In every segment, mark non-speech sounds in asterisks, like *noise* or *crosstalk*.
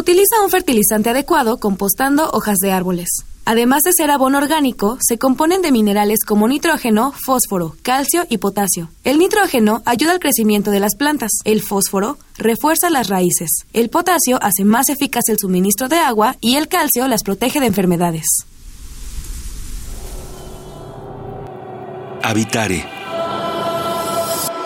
Utiliza un fertilizante adecuado compostando hojas de árboles. Además de ser abono orgánico, se componen de minerales como nitrógeno, fósforo, calcio y potasio. El nitrógeno ayuda al crecimiento de las plantas. El fósforo refuerza las raíces. El potasio hace más eficaz el suministro de agua y el calcio las protege de enfermedades. Habitare.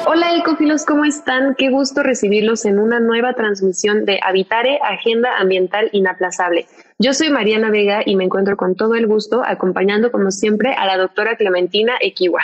Hola ecofilos, ¿cómo están? Qué gusto recibirlos en una nueva transmisión de Habitare, Agenda Ambiental Inaplazable. Yo soy Mariana Vega y me encuentro con todo el gusto acompañando como siempre a la doctora Clementina Equiwa.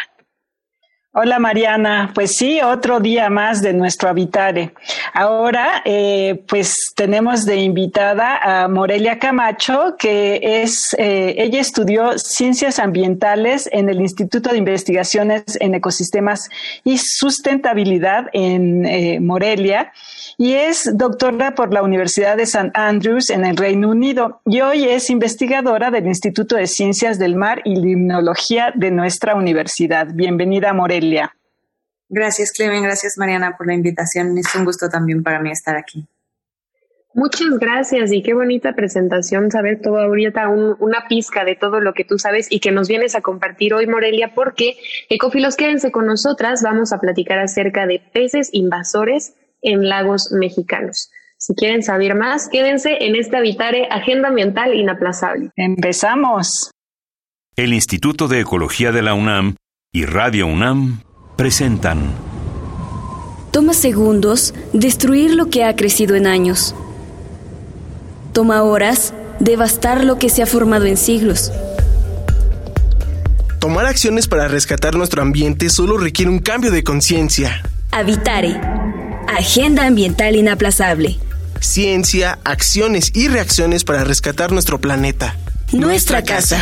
Hola Mariana, pues sí, otro día más de nuestro Habitare. Ahora, eh, pues tenemos de invitada a Morelia Camacho, que es, eh, ella estudió ciencias ambientales en el Instituto de Investigaciones en Ecosistemas y Sustentabilidad en eh, Morelia y es doctora por la Universidad de St. Andrews en el Reino Unido y hoy es investigadora del Instituto de Ciencias del Mar y Limnología de nuestra universidad. Bienvenida, Morelia. Gracias, Clemen. Gracias, Mariana, por la invitación. Es un gusto también para mí estar aquí. Muchas gracias y qué bonita presentación, saber todo ahorita, una pizca de todo lo que tú sabes y que nos vienes a compartir hoy, Morelia, porque Ecofilos, quédense con nosotras, vamos a platicar acerca de peces invasores en lagos mexicanos. Si quieren saber más, quédense en este Habitare Agenda Ambiental Inaplazable. Empezamos. El Instituto de Ecología de la UNAM y Radio UNAM presentan. Toma segundos destruir lo que ha crecido en años. Toma horas devastar lo que se ha formado en siglos. Tomar acciones para rescatar nuestro ambiente solo requiere un cambio de conciencia. Habitare Agenda Ambiental Inaplazable. Ciencia, acciones y reacciones para rescatar nuestro planeta. Nuestra casa.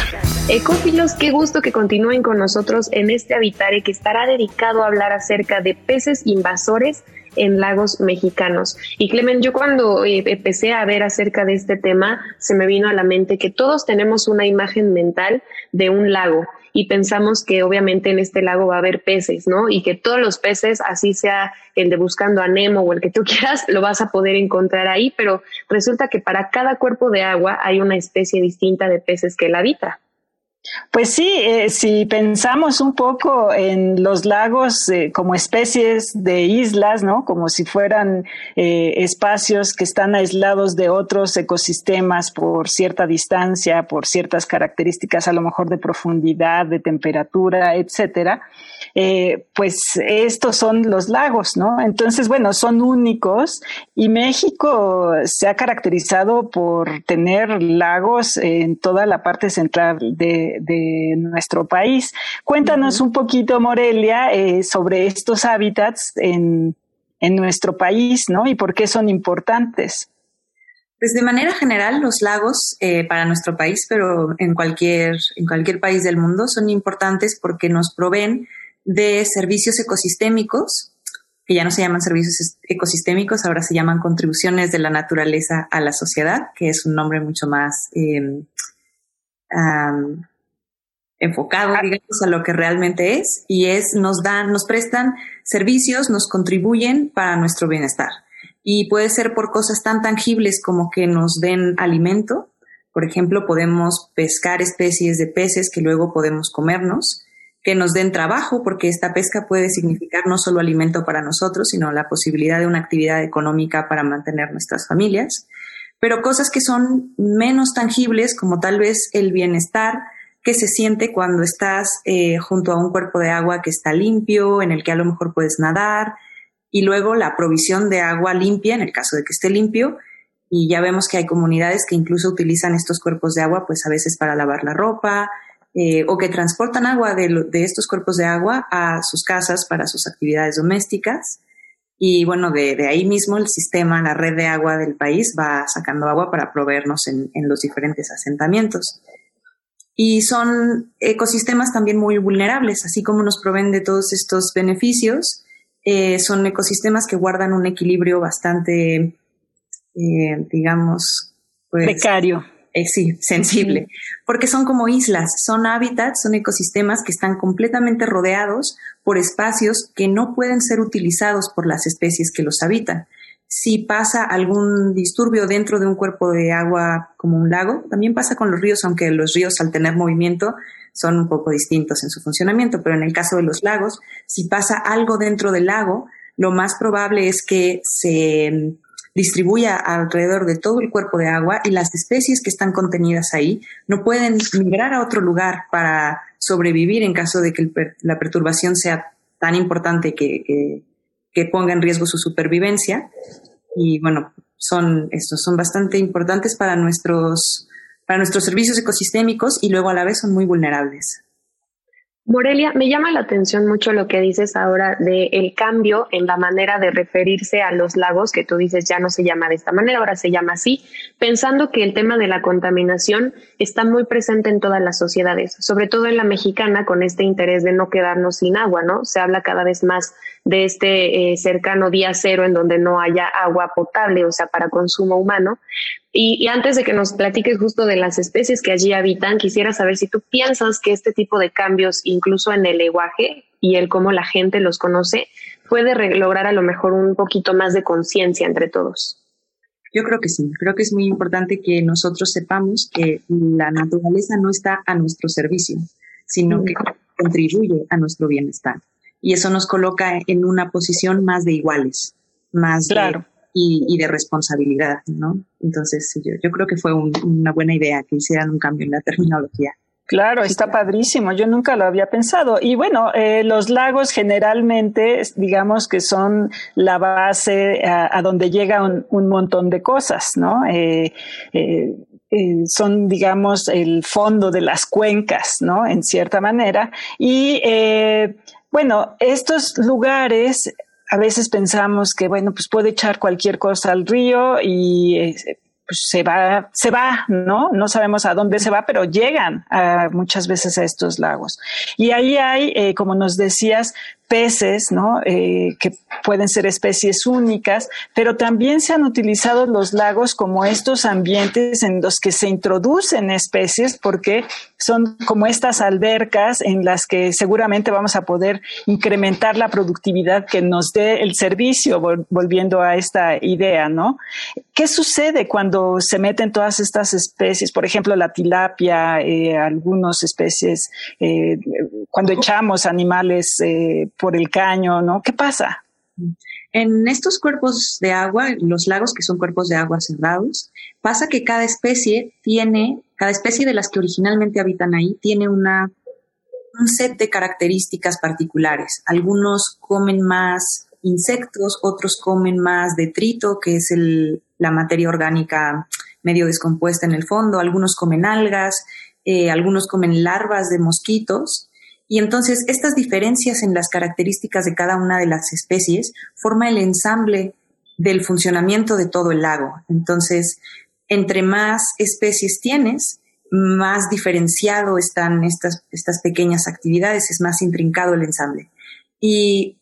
Ecófilos, qué gusto que continúen con nosotros en este Habitare que estará dedicado a hablar acerca de peces invasores en lagos mexicanos. Y Clemen, yo cuando eh, empecé a ver acerca de este tema, se me vino a la mente que todos tenemos una imagen mental de un lago y pensamos que obviamente en este lago va a haber peces, ¿no? Y que todos los peces, así sea el de buscando a Nemo o el que tú *laughs* quieras, lo vas a poder encontrar ahí, pero resulta que para cada cuerpo de agua hay una especie distinta de peces que la habita. Pues sí, eh, si pensamos un poco en los lagos eh, como especies de islas, ¿no? Como si fueran eh, espacios que están aislados de otros ecosistemas por cierta distancia, por ciertas características a lo mejor de profundidad, de temperatura, etcétera. Pues estos son los lagos, ¿no? Entonces, bueno, son únicos y México se ha caracterizado por tener lagos en toda la parte central de de, nuestro país. Cuéntanos un poquito, Morelia, eh, sobre estos hábitats en, nuestro país, ¿no? Y por qué son importantes. Pues de manera general, los lagos eh, para nuestro país, pero en cualquier, en cualquier país del mundo, son importantes porque nos proveen de servicios ecosistémicos, que ya no se llaman servicios ecosistémicos, ahora se llaman contribuciones de la naturaleza a la sociedad, que es un nombre mucho más eh, enfocado, digamos, a lo que realmente es, y es, nos dan, nos prestan servicios, nos contribuyen para nuestro bienestar. Y puede ser por cosas tan tangibles como que nos den alimento. Por ejemplo, podemos pescar especies de peces que luego podemos comernos, que nos den trabajo, porque esta pesca puede significar no solo alimento para nosotros, sino la posibilidad de una actividad económica para mantener nuestras familias. Pero cosas que son menos tangibles, como tal vez el bienestar, que se siente cuando estás eh, junto a un cuerpo de agua que está limpio, en el que a lo mejor puedes nadar, y luego la provisión de agua limpia, en el caso de que esté limpio, y ya vemos que hay comunidades que incluso utilizan estos cuerpos de agua, pues a veces para lavar la ropa, eh, o que transportan agua de, de, estos cuerpos de agua a sus casas para sus actividades domésticas. Y bueno, de, de, ahí mismo el sistema, la red de agua del país va sacando agua para proveernos en, en los diferentes asentamientos. y son ecosistemas también muy vulnerables, así como nos proveen de todos estos beneficios. Eh, son ecosistemas que guardan un equilibrio bastante, eh, digamos, pues, precario. Eh, sí, sensible, porque son como islas, son hábitats, son ecosistemas que están completamente rodeados por espacios que no pueden ser utilizados por las especies que los habitan si pasa algún disturbio dentro de un cuerpo de agua como un lago. También pasa con los ríos, aunque los ríos al tener movimiento son un poco distintos en su funcionamiento, pero en el caso de los lagos, si pasa algo dentro del lago, lo más probable es que se distribuya alrededor de todo el cuerpo de agua y las especies que están contenidas ahí no pueden migrar a otro lugar para sobrevivir en caso de que la perturbación sea tan importante que, que ponga en riesgo su supervivencia. Y bueno, son, estos son bastante importantes para nuestros, para nuestros servicios ecosistémicos y luego a la vez son muy vulnerables. Morelia, me llama la atención mucho lo que dices ahora de el cambio en la manera de referirse a los lagos, que tú dices ya no se llama de esta manera, ahora se llama así, pensando que el tema de la contaminación está muy presente en todas las sociedades, sobre todo en la mexicana, con este interés de no quedarnos sin agua, ¿no? Se habla cada vez más de este eh, cercano día cero en donde no haya agua potable, o sea, para consumo humano, y, antes de que nos platiques justo de las especies que allí habitan, quisiera saber si tú piensas que este tipo de cambios, incluso en el lenguaje y el cómo la gente los conoce, puede lograr a lo mejor un poquito más de conciencia entre todos. Yo creo que sí, creo que es muy importante que nosotros sepamos que la naturaleza no está a nuestro servicio, sino que contribuye a nuestro bienestar. Y eso nos coloca en una posición más de iguales, más claro y, de responsabilidad, ¿no? Entonces, yo, yo creo que fue una buena idea que hicieran un cambio en la terminología. Claro, está padrísimo. Yo nunca lo había pensado. Y bueno, eh, los lagos generalmente, digamos que son la base a, donde llega un, montón de cosas, ¿no? Eh, eh, son, digamos, el fondo de las cuencas, ¿no? En cierta manera. Y bueno, estos lugares a veces pensamos que, bueno, pues puede echar cualquier cosa al río y eh, pues se va, se va, ¿no? No sabemos a dónde se va, pero llegan muchas veces a estos lagos. Y ahí hay, eh, como nos decías, peces, ¿no? Eh, que pueden ser especies únicas, pero también se han utilizado los lagos como estos ambientes en los que se introducen especies porque son como estas albercas en las que seguramente vamos a poder incrementar la productividad que nos dé el servicio, volviendo a esta idea, ¿no? ¿Qué sucede cuando se meten todas estas especies? Por ejemplo, la tilapia, eh, algunas especies, eh, cuando echamos animales eh, por el caño, ¿no? ¿Qué pasa? En estos cuerpos de agua, los lagos que son cuerpos de agua cerrados, pasa que cada especie tiene, cada especie de las que originalmente habitan ahí tiene una, un set de características particulares. Algunos comen más insectos, otros comen más detrito, que es el, la materia orgánica medio descompuesta en el fondo, algunos comen algas, eh, algunos comen larvas de mosquitos y entonces estas diferencias en las características de cada una de las especies forma el ensamble del funcionamiento de todo el lago. Entonces, entre más especies tienes, más diferenciado están estas, estas pequeñas actividades, es más intrincado el ensamble. Y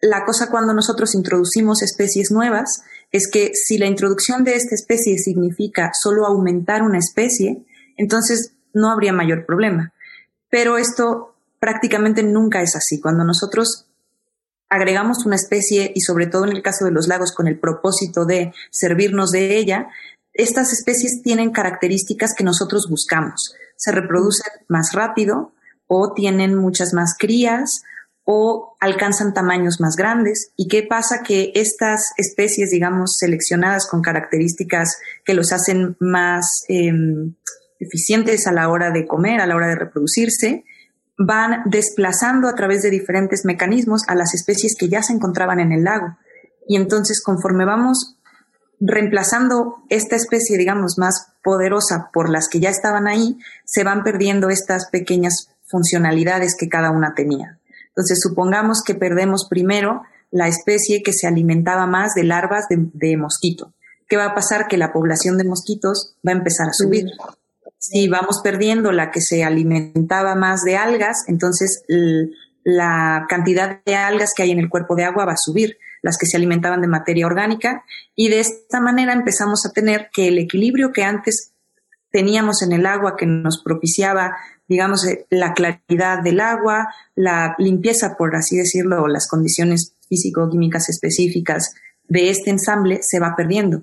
la cosa cuando nosotros introducimos especies nuevas es que si la introducción de esta especie significa solo aumentar una especie, entonces no habría mayor problema. Pero esto prácticamente nunca es así. Cuando nosotros agregamos una especie, y sobre todo en el caso de los lagos, con el propósito de servirnos de ella, estas especies tienen características que nosotros buscamos. Se reproducen más rápido o tienen muchas más crías o alcanzan tamaños más grandes. ¿Y qué pasa? Que estas especies, digamos, seleccionadas con características que los hacen más em, eficientes a la hora de comer, a la hora de reproducirse, van desplazando a través de diferentes mecanismos a las especies que ya se encontraban en el lago. Y entonces, conforme vamos reemplazando esta especie, digamos, más poderosa por las que ya estaban ahí, se van perdiendo estas pequeñas funcionalidades que cada una tenía. Entonces, supongamos que perdemos primero la especie que se alimentaba más de larvas de, mosquito. ¿Qué va a pasar? Que la población de mosquitos va a empezar a subir. Si vamos perdiendo la que se alimentaba más de algas, entonces la cantidad de algas que hay en el cuerpo de agua va a subir, las que se alimentaban de materia orgánica, y de esta manera empezamos a tener que el equilibrio que antes teníamos en el agua que nos propiciaba, digamos, eh, la claridad del agua, la limpieza, por así decirlo, las condiciones físico-químicas específicas de este ensamble se va perdiendo.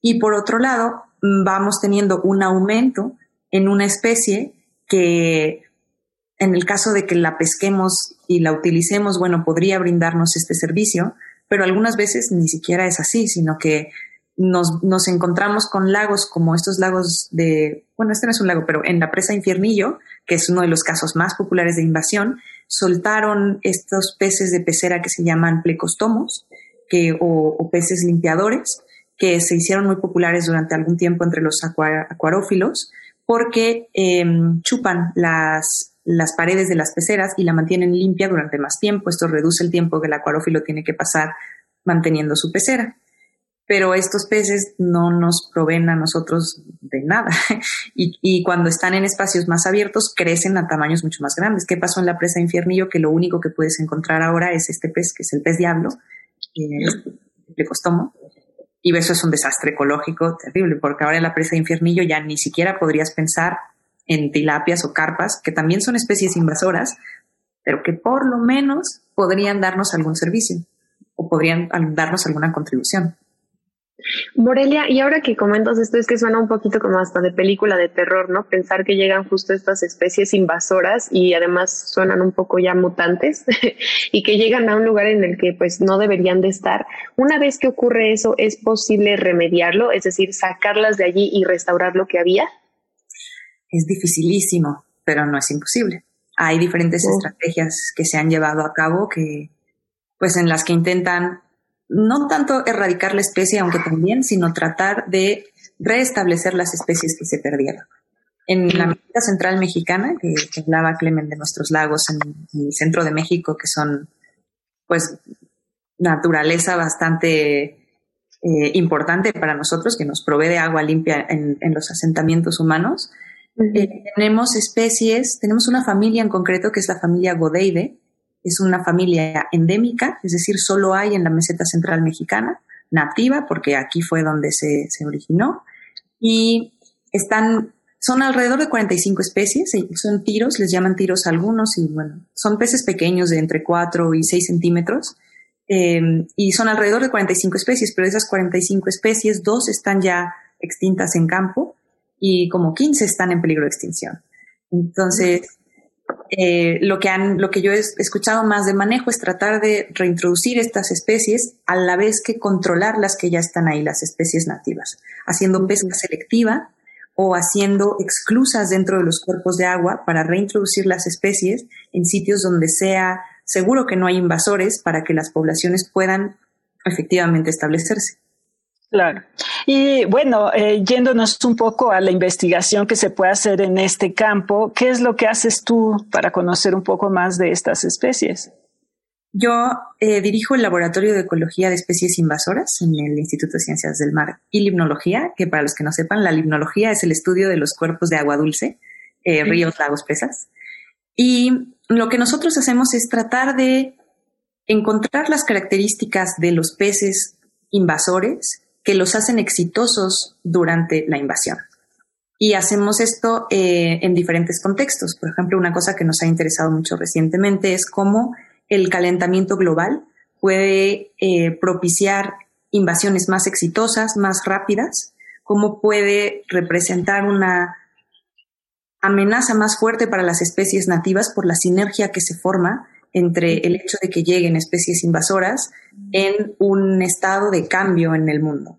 Y por otro lado, mm, vamos teniendo un aumento en una especie que en el caso de que la pesquemos y la utilicemos, bueno, podría brindarnos este servicio, pero algunas veces ni siquiera es así, sino que nos, nos, encontramos con lagos como estos lagos de, bueno, este no es un lago, pero en la presa Infiernillo, que es uno de los casos más populares de invasión, soltaron estos peces de pecera que se llaman plecostomos, que, o, peces limpiadores, que se hicieron muy populares durante algún tiempo entre los acuarófilos, porque em, chupan las, las paredes de las peceras y la mantienen limpia durante más tiempo. Esto reduce el tiempo que el acuarófilo tiene que pasar manteniendo su pecera pero estos peces no nos proveen a nosotros de nada. *laughs* y, cuando están en espacios más abiertos, crecen a tamaños mucho más grandes. ¿Qué pasó en la presa Infiernillo? Que lo único que puedes encontrar ahora es este pez, que es el pez diablo, el plecostomo. Y eso es un desastre ecológico terrible, porque ahora en la presa de Infiernillo ya ni siquiera podrías pensar en tilapias o carpas, que también son especies invasoras, pero que por lo menos podrían darnos algún servicio o podrían darnos alguna contribución. Morelia, y ahora que comentas esto, es que suena un poquito como hasta de película de terror, ¿no? Pensar que llegan justo estas especies invasoras y además suenan un poco ya mutantes *laughs* y que llegan a un lugar en el que pues no deberían de estar. Una vez que ocurre eso, ¿es posible remediarlo? Es decir, sacarlas de allí y restaurar lo que había? Es dificilísimo, pero no es imposible. Hay diferentes estrategias que se han llevado a cabo que, pues en las que intentan no tanto erradicar la especie, aunque también, sino tratar de restablecer las especies que se perdieron. En la América Central Mexicana, que, hablaba Clemen de nuestros lagos en, el centro de México, que son, pues, naturaleza bastante eh, importante para nosotros, que nos provee de agua limpia en, los asentamientos humanos. Eh, tenemos especies, tenemos una familia en concreto que es la familia Godeide, es una familia endémica, es decir, solo hay en la meseta central mexicana, nativa, porque aquí fue donde se, originó, y están, son alrededor de 45 especies, son tiros, les llaman tiros algunos, y bueno, son peces pequeños de entre 4 y 6 centímetros, em, y son alrededor de 45 especies, pero de esas 45 especies, dos están ya extintas en campo y como 15 están en peligro de extinción. Entonces, eh, lo, que han, lo que yo he escuchado más de manejo es tratar de reintroducir estas especies a la vez que controlar las que ya están ahí, las especies nativas, haciendo pesca selectiva o haciendo exclusas dentro de los cuerpos de agua para reintroducir las especies en sitios donde sea seguro que no hay invasores para que las poblaciones puedan efectivamente establecerse. Claro. Y bueno, eh, yéndonos un poco a la investigación que se puede hacer en este campo, ¿qué es lo que haces tú para conocer un poco más de estas especies? Yo eh, dirijo el Laboratorio de Ecología de Especies Invasoras en el Instituto de Ciencias del Mar y Limnología, que para los que no sepan, la limnología es el estudio de los cuerpos de agua dulce, eh, ríos, lagos, presas. Y lo que nosotros hacemos es tratar de encontrar las características de los peces invasores que los hacen exitosos durante la invasión. Y hacemos esto eh, en diferentes contextos. Por ejemplo, una cosa que nos ha interesado mucho recientemente es cómo el calentamiento global puede eh, propiciar invasiones más exitosas, más rápidas, cómo puede representar una amenaza más fuerte para las especies nativas por la sinergia que se forma entre el hecho de que lleguen especies invasoras en un estado de cambio en el mundo.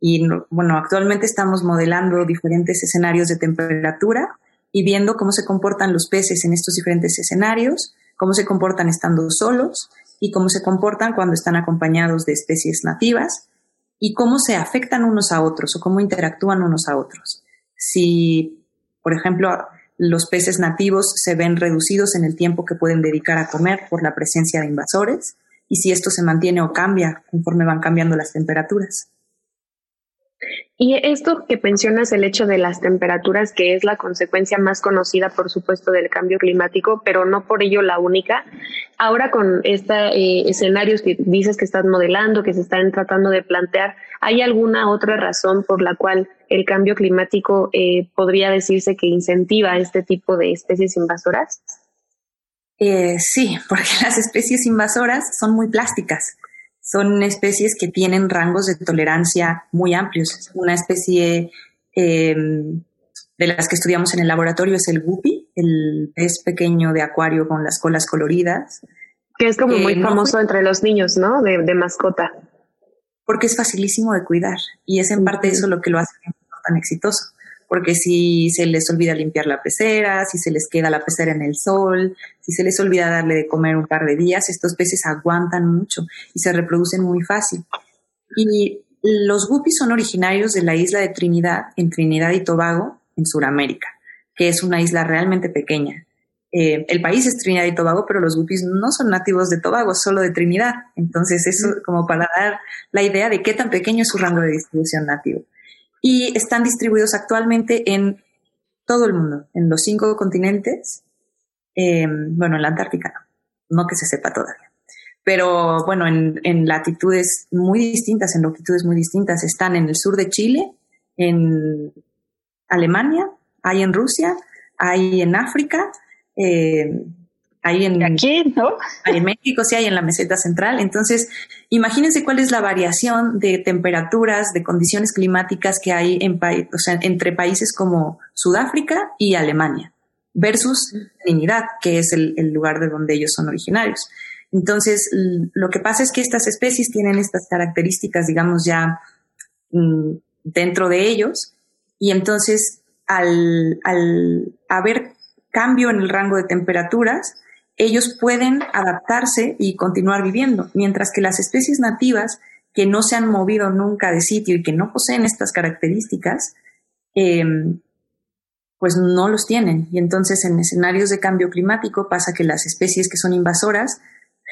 Y bueno, actualmente estamos modelando diferentes escenarios de temperatura y viendo cómo se comportan los peces en estos diferentes escenarios, cómo se comportan estando solos y cómo se comportan cuando están acompañados de especies nativas y cómo se afectan unos a otros o cómo interactúan unos a otros. Si, por ejemplo, los peces nativos se ven reducidos en el tiempo que pueden dedicar a comer por la presencia de invasores y si esto se mantiene o cambia conforme van cambiando las temperaturas. Y esto que mencionas, el hecho de las temperaturas, que es la consecuencia más conocida, por supuesto, del cambio climático, pero no por ello la única. Ahora con estos eh, escenarios que dices que estás modelando, que se están tratando de plantear, ¿hay alguna otra razón por la cual el cambio climático eh, podría decirse que incentiva este tipo de especies invasoras? Eh, sí, porque *laughs* las especies invasoras son muy plásticas son especies que tienen rangos de tolerancia muy amplios. Una especie em, de las que estudiamos en el laboratorio es el guppy, el pez pequeño de acuario con las colas coloridas. Que es como muy famoso entre los niños, ¿no? De, de, mascota. Porque es facilísimo de cuidar y es en parte eso lo que lo hace tan exitoso porque si se les olvida limpiar la pecera, si se les queda la pecera en el sol, si se les olvida darle de comer un par de días, estos peces aguantan mucho y se reproducen muy fácil. Y los guppies son originarios de la isla de Trinidad, en Trinidad y Tobago, en Sudamérica, que es una isla realmente pequeña. Eh, el país es Trinidad y Tobago, pero los guppies no son nativos de Tobago, solo de Trinidad. Entonces, eso como para dar la idea de qué tan pequeño es su rango de distribución nativo y están distribuidos actualmente en todo el mundo, en los cinco continentes, em, bueno, en la Antártica no, no que se sepa todavía, pero bueno, en, latitudes muy distintas, en longitudes muy distintas, están en el sur de Chile, en Alemania, hay en Rusia, hay en África, eh, Ahí en, Aquí, ¿no? en México, sí, hay en la meseta central. Entonces, imagínense cuál es la variación de temperaturas, de condiciones climáticas que hay en o sea, entre países como Sudáfrica y Alemania versus Trinidad, que es el, lugar de donde ellos son originarios. Entonces, lo que pasa es que estas especies tienen estas características, digamos, ya mm, dentro de ellos, y entonces al, al haber cambio en el rango de temperaturas, ellos pueden adaptarse y continuar viviendo, mientras que las especies nativas que no se han movido nunca de sitio y que no poseen estas características, em, pues no los tienen. Y entonces en escenarios de cambio climático pasa que las especies que son invasoras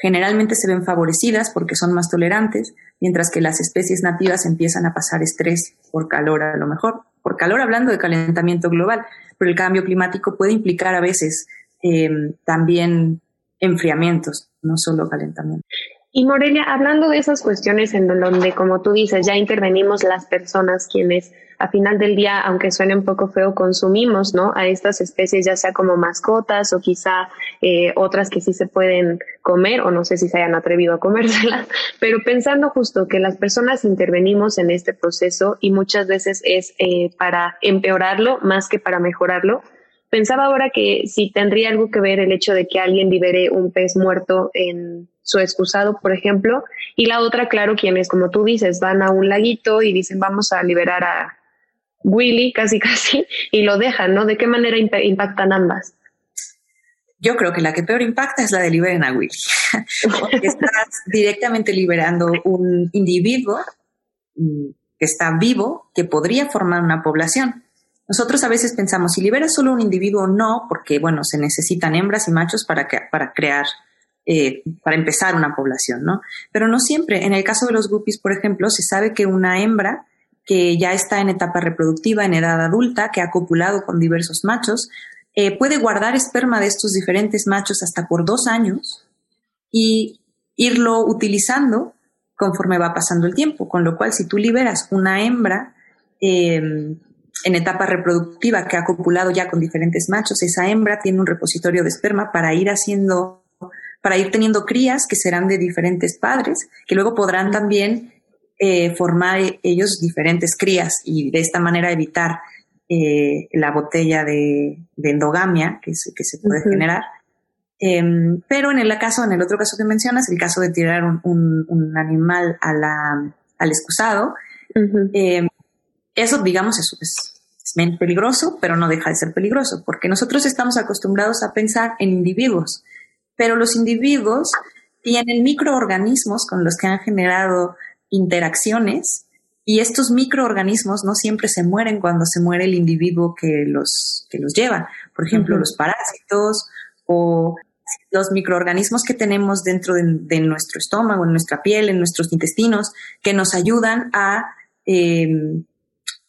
generalmente se ven favorecidas porque son más tolerantes, mientras que las especies nativas empiezan a pasar estrés por calor a lo mejor, por calor hablando de calentamiento global, pero el cambio climático puede implicar a veces Em, también enfriamientos, no solo calentamiento. Y Morelia, hablando de esas cuestiones en donde, como tú dices, ya intervenimos las personas quienes a final del día, aunque suene un poco feo, consumimos ¿no? a estas especies, ya sea como mascotas o quizá eh, otras que sí se pueden comer o no sé si se hayan atrevido a comérselas, *laughs* pero pensando justo que las personas intervenimos en este proceso y muchas veces es eh, para empeorarlo más que para mejorarlo, Pensaba ahora que si tendría algo que ver el hecho de que alguien libere un pez muerto en su excusado, por ejemplo, y la otra, claro, quienes, como tú dices, van a un laguito y dicen vamos a liberar a Willy, casi *laughs* casi, y lo dejan, ¿no? ¿De qué manera impactan ambas? Yo creo que la que peor impacta es la de liberen a Willy, *laughs* porque estás directamente liberando un individuo mm, que está vivo, que podría formar una población. Nosotros a veces pensamos, si liberas solo un individuo, no, porque, bueno, se necesitan hembras y machos para, para crear, eh, para empezar una población, ¿no? Pero no siempre. En el caso de los guppies, por ejemplo, se sabe que una hembra que ya está en etapa reproductiva, en edad adulta, que ha copulado con diversos machos, eh, puede guardar esperma de estos diferentes machos hasta por dos años y irlo utilizando conforme va pasando el tiempo. Con lo cual, si tú liberas una hembra, eh, en etapa reproductiva que ha copulado ya con diferentes machos, esa hembra tiene un repositorio de esperma para ir haciendo, para ir teniendo crías que serán de diferentes padres, que luego podrán también eh, formar ellos diferentes crías y de esta manera evitar eh, la botella de, endogamia que se, que se puede generar. Em, pero en el caso, en el otro caso que mencionas, el caso de tirar un, animal a la, al excusado, eso, digamos, es, es, menos peligroso, pero no deja de ser peligroso, porque nosotros estamos acostumbrados a pensar en individuos, pero los individuos tienen microorganismos con los que han generado interacciones y estos microorganismos no siempre se mueren cuando se muere el individuo que los, que los lleva. Por ejemplo, los parásitos o los microorganismos que tenemos dentro de, nuestro estómago, en nuestra piel, en nuestros intestinos, que nos ayudan a em,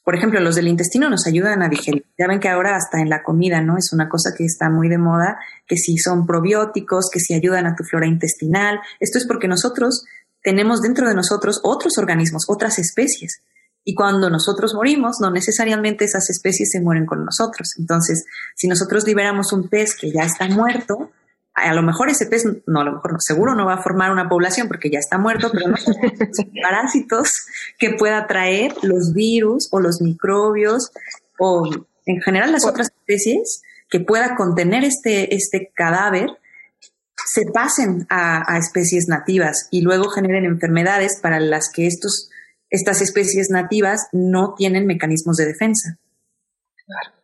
por ejemplo, los del intestino nos ayudan a digerir. Ya ven que ahora hasta en la comida, ¿no? Es una cosa que está muy de moda, que si son probióticos, que si ayudan a tu flora intestinal. Esto es porque nosotros tenemos dentro de nosotros otros organismos, otras especies. Y cuando nosotros morimos, no necesariamente esas especies se mueren con nosotros. Entonces, si nosotros liberamos un pez que ya está muerto, a lo mejor ese pez, no, a lo mejor no, seguro no va a formar una población porque ya está muerto, pero no *laughs* parásitos que pueda traer los virus o los microbios o en general las otras especies que pueda contener este, este cadáver se pasen a, a, especies nativas y luego generen enfermedades para las que estos, estas especies nativas no tienen mecanismos de defensa. Claro.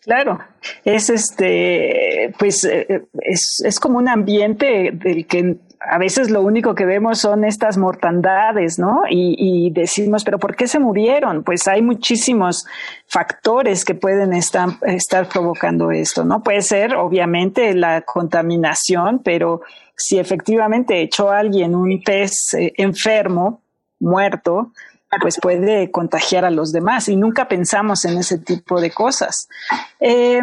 Claro, es este, pues eh, es, es, como un ambiente del que a veces lo único que vemos son estas mortandades, ¿no? Y, y, decimos, pero ¿por qué se murieron? Pues hay muchísimos factores que pueden estar, estar provocando esto, ¿no? Puede ser, obviamente, la contaminación, pero si efectivamente echó a alguien un pez eh, enfermo, muerto, pues puede contagiar a los demás y nunca pensamos en ese tipo de cosas. Eh,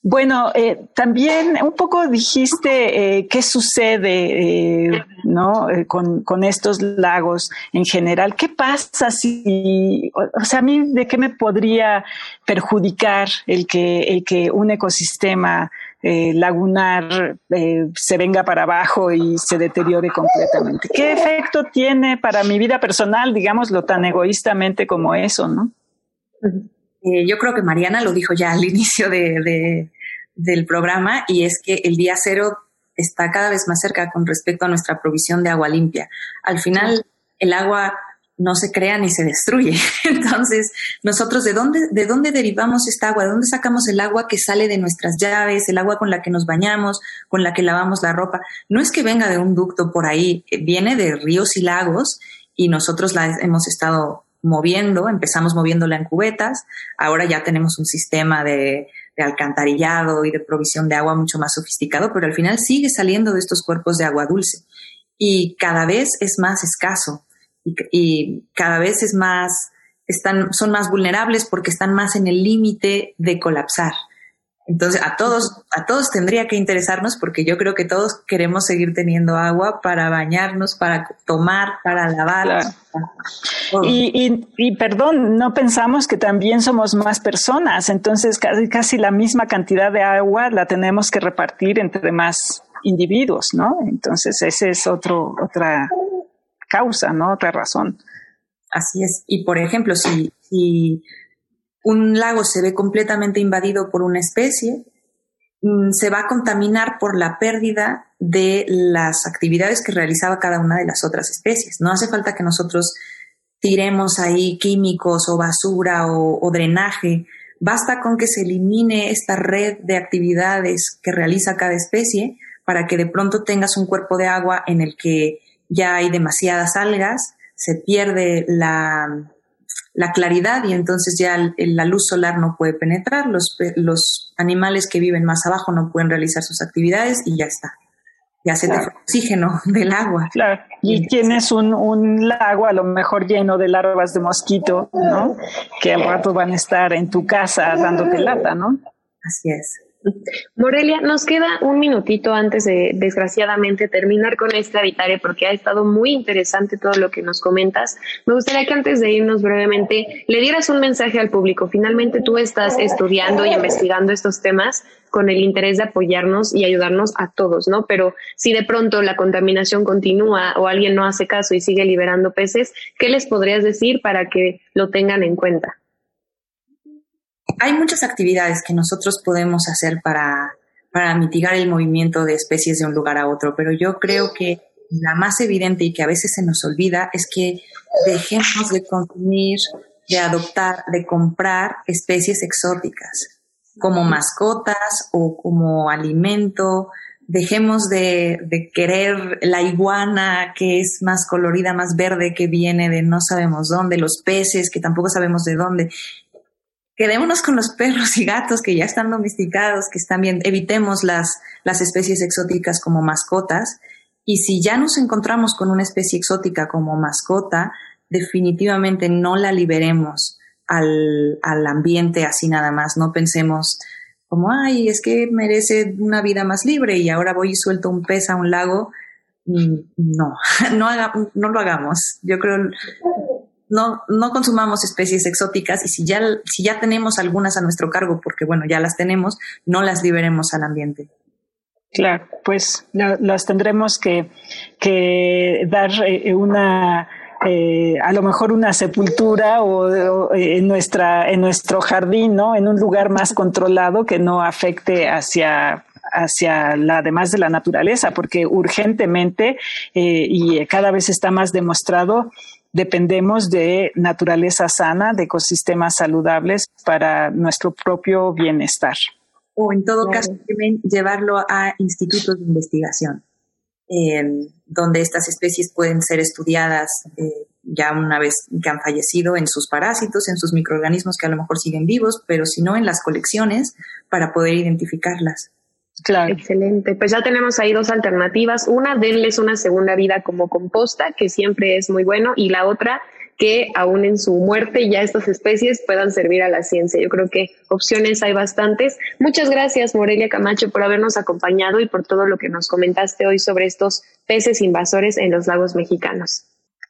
bueno, eh, también un poco dijiste eh, qué sucede eh, ¿no? Con, con, estos lagos en general. ¿Qué pasa si, o, sea, a mí de qué me podría perjudicar el que, el que un ecosistema eh, lagunar eh, se venga para abajo y se deteriore completamente. ¿Qué efecto tiene para mi vida personal, digámoslo tan egoístamente como eso, no? Eh, yo creo que Mariana lo dijo ya al *laughs* inicio de, de, del programa y es que el día cero está cada vez más cerca con respecto a nuestra provisión de agua limpia. Al final, el agua no se crea ni se destruye. *laughs* Entonces, nosotros, ¿de dónde, ¿de dónde derivamos esta agua? ¿De dónde sacamos el agua que sale de nuestras llaves, el agua con la que nos bañamos, con la que lavamos la ropa? No es que venga de un ducto por ahí, viene de ríos y lagos y nosotros la hemos estado moviendo, empezamos moviéndola en cubetas, ahora ya tenemos un sistema de, de alcantarillado y de provisión de agua mucho más sofisticado, pero al final sigue saliendo de estos cuerpos de agua dulce y cada vez es más escaso y, y cada vez es más, están, son más vulnerables porque están más en el límite de colapsar. Entonces, a todos, a todos tendría que interesarnos porque yo creo que todos queremos seguir teniendo agua para bañarnos, para tomar, para lavar. Claro. Y, y, y, perdón, no pensamos que también somos más personas, entonces casi, casi la misma cantidad de agua la tenemos que repartir entre más individuos, ¿no? Entonces, ese es otro, otra causa, ¿no? Otra razón. Así es. Y por ejemplo, si, un lago se ve completamente invadido por una especie, mm, se va a contaminar por la pérdida de las actividades que realizaba cada una de las otras especies. No hace falta que nosotros tiremos ahí químicos o basura o drenaje. Basta con que se elimine esta red de actividades que realiza cada especie para que de pronto tengas un cuerpo de agua en el que ya hay demasiadas algas, se pierde la, la claridad y entonces ya el, la luz solar no puede penetrar, los, los animales que viven más abajo no pueden realizar sus actividades y ya está. Ya se claro. te fue oxígeno *laughs* del agua. Claro. Y tienes un, un, lago a lo mejor lleno de larvas de mosquito, ¿no? Que al rato van a estar en tu casa dándote lata, ¿no? Así es. Morelia, nos queda un minutito antes de, desgraciadamente, terminar con esta habitare porque ha estado muy interesante todo lo que nos comentas. Me gustaría que antes de irnos brevemente le dieras un mensaje al público. Finalmente tú estás estudiando y investigando estos temas con el interés de apoyarnos y ayudarnos a todos, ¿no? Pero si de pronto la contaminación continúa o alguien no hace caso y sigue liberando peces, ¿qué les podrías decir para que lo tengan en cuenta? Hay muchas actividades que nosotros podemos hacer para, para mitigar el movimiento de especies de un lugar a otro, pero yo creo que la más evidente y que a veces se nos olvida es que dejemos de consumir, de adoptar, de comprar especies exóticas como mascotas o como alimento. Dejemos de, de, querer la iguana que es más colorida, más verde, que viene de no sabemos dónde, los peces que tampoco sabemos de dónde quedémonos con los perros y gatos que ya están domesticados, que están bien, evitemos las, las especies exóticas como mascotas. Y si ya nos encontramos con una especie exótica como mascota, definitivamente no la liberemos al, al ambiente así nada más, no pensemos como, ay, es que merece una vida más libre y ahora voy y suelto un pez a un lago. Mm, no, *laughs* no, no lo hagamos. Yo creo, no, no consumamos especies exóticas y si ya, si ya tenemos algunas a nuestro cargo, porque bueno, ya las tenemos, no las liberemos al ambiente. Claro, pues las tendremos que, que dar eh, una eh, a lo mejor una sepultura o, en nuestra en nuestro jardín, ¿no? En un lugar más controlado que no afecte hacia hacia la demás de la naturaleza, porque urgentemente eh, y cada vez está más demostrado dependemos de naturaleza sana, de ecosistemas saludables para nuestro propio bienestar. O en todo caso, llevarlo a institutos de investigación donde estas especies pueden ser estudiadas eh, ya una vez que han fallecido en sus parásitos, en sus microorganismos que a lo mejor siguen vivos, pero si no en las colecciones para poder identificarlas. Claro. Excelente. Pues ya tenemos ahí dos alternativas. Una, denles una segunda vida como composta, que siempre es muy bueno, y la otra, que aún en su muerte ya estas especies puedan servir a la ciencia. Yo creo que opciones hay bastantes. Muchas gracias, Morelia Camacho, por habernos acompañado y por todo lo que nos comentaste hoy sobre estos peces invasores en los lagos mexicanos.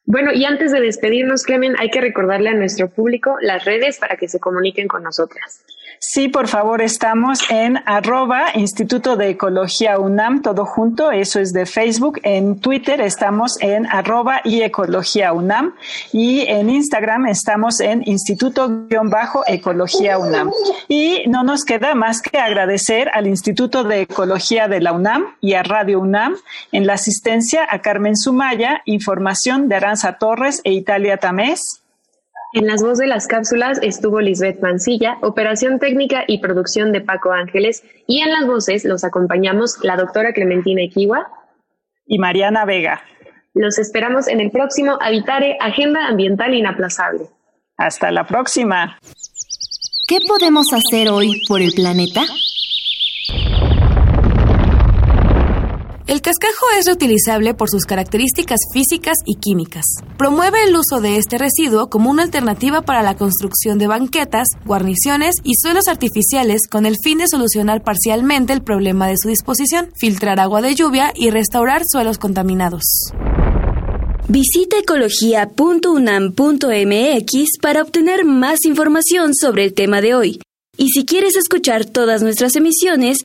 Bueno, y antes de despedirnos, Clemen, hay que recordarle a nuestro público las redes para que se comuniquen con nosotras. Sí, por favor, estamos en arroba Instituto de Ecología UNAM, todo junto, eso es de Facebook. En Twitter estamos en arroba y Ecología UNAM y en Instagram estamos en Instituto-Ecología UNAM. Y no nos queda más que agradecer al Instituto de Ecología de la UNAM y a Radio UNAM en la asistencia a Carmen Sumaya, información de Aranza Torres e Italia Tamés. En las voces de las cápsulas estuvo Lisbeth Mancilla, operación técnica y producción de Paco Ángeles, y en las voces los acompañamos la doctora Clementina Equiwa y Mariana Vega. Los esperamos en el próximo Habitare Agenda Ambiental Inaplazable. Hasta la próxima. ¿Qué podemos hacer hoy por el planeta? El cascajo es reutilizable por sus características físicas y químicas. Promueve el uso de este residuo como una alternativa para la construcción de banquetas, guarniciones y suelos artificiales con el fin de solucionar parcialmente el problema de su disposición, filtrar agua de lluvia y restaurar suelos contaminados. Visita ecología.unam.mx para obtener más información sobre el tema de hoy. Y si quieres escuchar todas nuestras emisiones,